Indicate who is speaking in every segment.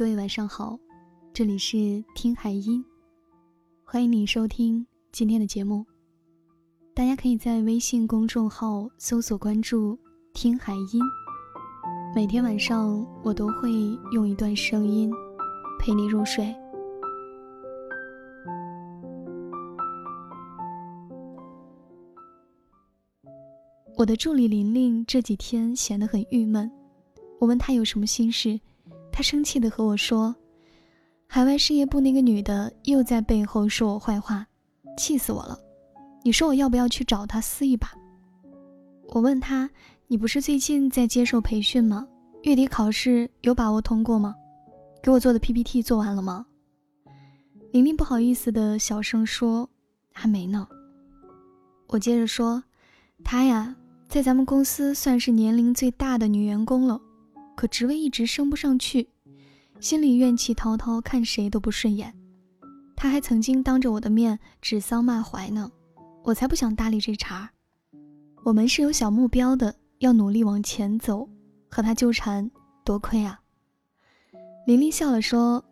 Speaker 1: 各位晚上好，这里是听海音，欢迎你收听今天的节目。大家可以在微信公众号搜索关注“听海音”，每天晚上我都会用一段声音陪你入睡。我的助理玲玲这几天显得很郁闷，我问她有什么心事。他生气的和我说：“海外事业部那个女的又在背后说我坏话，气死我了！你说我要不要去找她撕一把？”我问他：“你不是最近在接受培训吗？月底考试有把握通过吗？给我做的 PPT 做完了吗？”玲玲不好意思的小声说：“还没呢。”我接着说：“她呀，在咱们公司算是年龄最大的女员工了。”可职位一直升不上去，心里怨气滔滔，看谁都不顺眼。他还曾经当着我的面指桑骂槐呢，我才不想搭理这茬。我们是有小目标的，要努力往前走，和他纠缠多亏啊。琳琳笑了说：“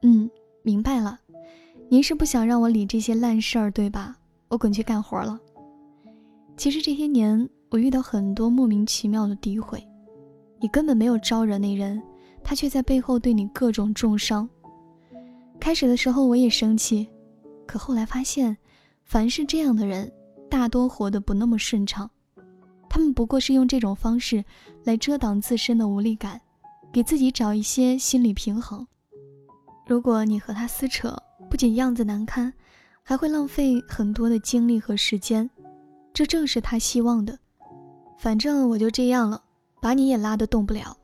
Speaker 1: 嗯，明白了，您是不想让我理这些烂事儿对吧？我滚去干活了。其实这些年我遇到很多莫名其妙的诋毁。”你根本没有招惹那人，他却在背后对你各种重伤。开始的时候我也生气，可后来发现，凡是这样的人，大多活得不那么顺畅。他们不过是用这种方式来遮挡自身的无力感，给自己找一些心理平衡。如果你和他撕扯，不仅样子难堪，还会浪费很多的精力和时间。这正是他希望的。反正我就这样了。把你也拉得动不了。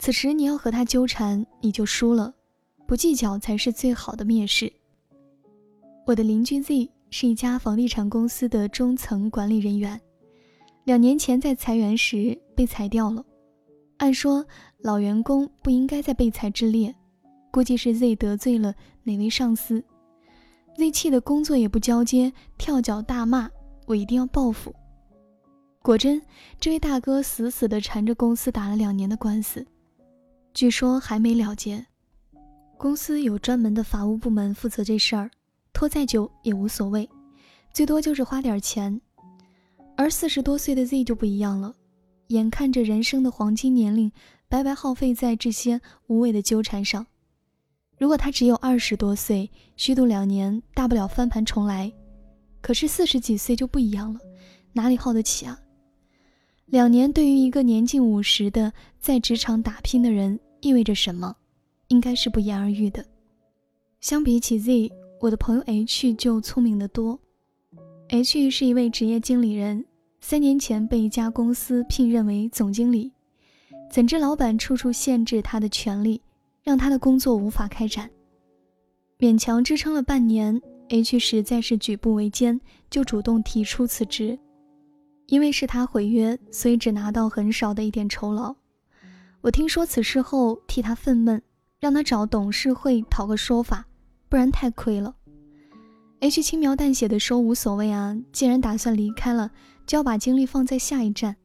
Speaker 1: 此时你要和他纠缠，你就输了。不计较才是最好的蔑视。我的邻居 Z 是一家房地产公司的中层管理人员，两年前在裁员时被裁掉了。按说老员工不应该在被裁之列，估计是 Z 得罪了哪位上司。Z 气的工作也不交接，跳脚大骂：“我一定要报复。”果真，这位大哥死死地缠着公司打了两年的官司，据说还没了结。公司有专门的法务部门负责这事儿，拖再久也无所谓，最多就是花点钱。而四十多岁的 Z 就不一样了，眼看着人生的黄金年龄白白耗费在这些无谓的纠缠上。如果他只有二十多岁，虚度两年，大不了翻盘重来。可是四十几岁就不一样了，哪里耗得起啊？两年对于一个年近五十的在职场打拼的人意味着什么？应该是不言而喻的。相比起 Z，我的朋友 H 就聪明得多。H 是一位职业经理人，三年前被一家公司聘任为总经理，怎知老板处处限制他的权利，让他的工作无法开展。勉强支撑了半年，H 实在是举步维艰，就主动提出辞职。因为是他毁约，所以只拿到很少的一点酬劳。我听说此事后，替他愤懑，让他找董事会讨个说法，不然太亏了。H 轻描淡写的说：“无所谓啊，既然打算离开了，就要把精力放在下一站。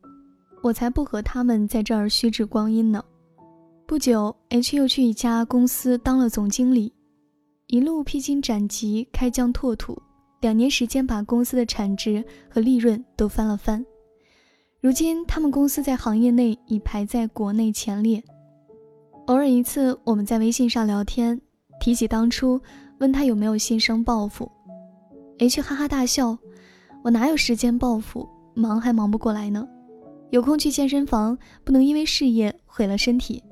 Speaker 1: 我才不和他们在这儿虚掷光阴呢。”不久，H 又去一家公司当了总经理，一路披荆斩棘，开疆拓土。两年时间，把公司的产值和利润都翻了番。如今，他们公司在行业内已排在国内前列。偶尔一次，我们在微信上聊天，提起当初，问他有没有心生报复。H 哈哈大笑：“我哪有时间报复？忙还忙不过来呢。有空去健身房，不能因为事业毁了身体。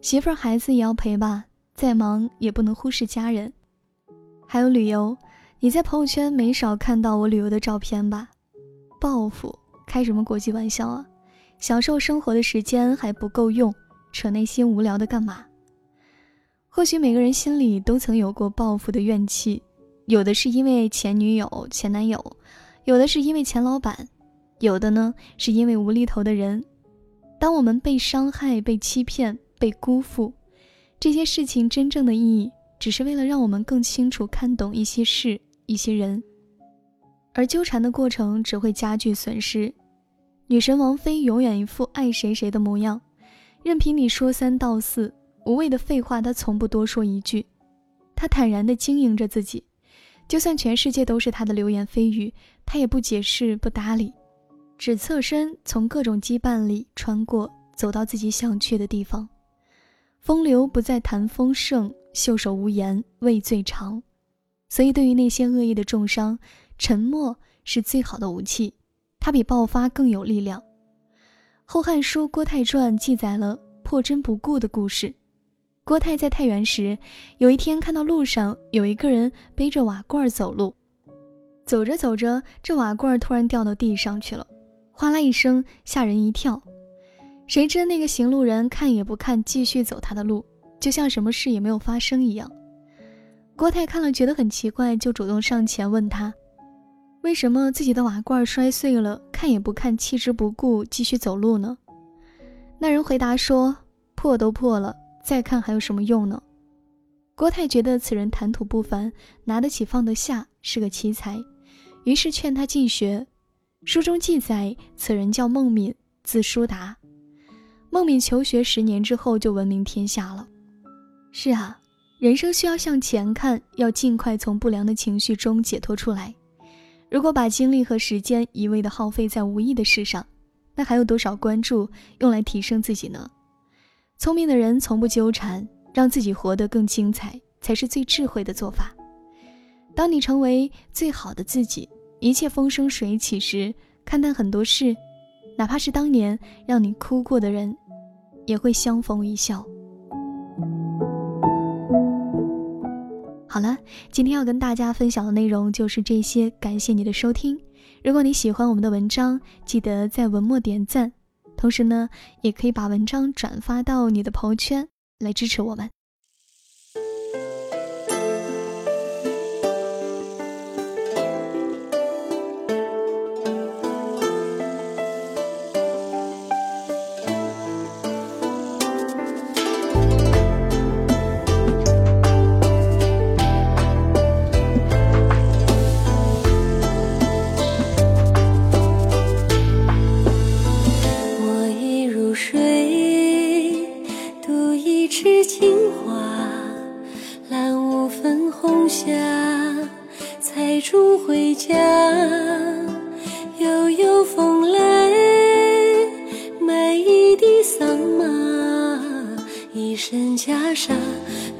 Speaker 1: 媳妇儿孩子也要陪吧，再忙也不能忽视家人。还有旅游。”你在朋友圈没少看到我旅游的照片吧？报复？开什么国际玩笑啊！享受生活的时间还不够用，扯那些无聊的干嘛？或许每个人心里都曾有过报复的怨气，有的是因为前女友、前男友，有的是因为前老板，有的呢是因为无厘头的人。当我们被伤害、被欺骗、被辜负，这些事情真正的意义，只是为了让我们更清楚看懂一些事。一些人，而纠缠的过程只会加剧损失。女神王菲永远一副爱谁谁的模样，任凭你说三道四，
Speaker 2: 无谓的废话她从不多说一句。他坦然地经营着自己，就算全世界都是他的流言蜚语，他也不解释、不搭理，只侧身从各种羁绊里穿过，走到自己想去的地方。风流不再谈风盛，袖手无言畏最长。所以，对于那些恶意的重伤，沉默是最好的武器，它比爆发更有力量。《后汉书·郭泰传》记载了破针不顾的故事。郭泰在太原时，有一天看到路上有一个人背着瓦罐走路，走着走着，这瓦罐突然掉到地上去了，哗啦一声，吓人一跳。谁知那个行路人看也不看，继续走他的路，就像什么事也没有发生一样。郭泰看了觉得很奇怪，就主动上前问他，为什么自己的瓦罐摔碎了，看也不看，弃之不顾，继续走路呢？那人回答说：“破都破了。”再看还有什么用呢？郭泰觉得此人谈吐不凡，拿得起放得下，是个奇才，于是劝他进学。书中记载，此人叫孟敏，字叔达。孟敏求学十年之后就闻名天下了。是啊，人生需要向前看，要尽快从不良的情绪中解脱出来。如果把精力和时间一味的耗费在无益的事上，那还有多少关注用来提升自己呢？聪明的人从不纠缠，让自己活得更精彩，才是最智慧的做法。当你成为最好的自己，一切风生水起时，看淡很多事，哪怕是当年让你哭过的人，也会相逢一笑。好了，今天要跟大家分享的内容就是这些，感谢你的收听。如果你喜欢我们的文章，记得在文末点赞。同时呢，也可以把文章转发到你的朋友圈，来支持我们。身袈裟，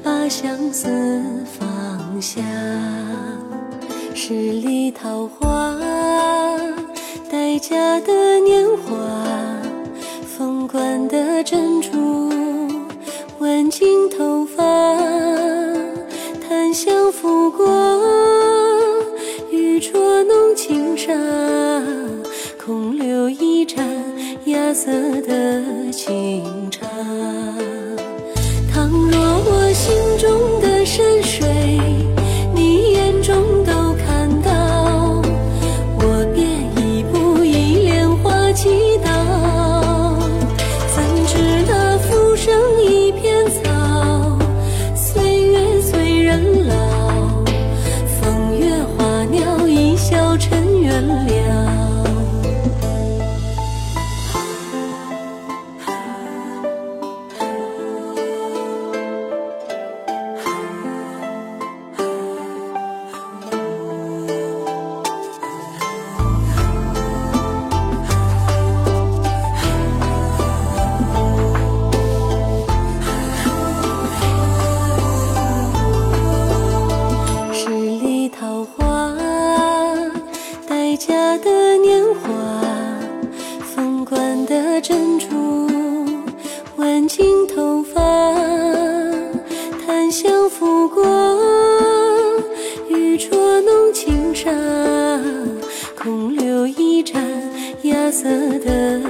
Speaker 2: 把相思放下，十里桃花，待嫁的年华，凤冠的珍珠，挽进头发，檀香拂过，玉镯弄轻纱，空留一盏芽色的清色的。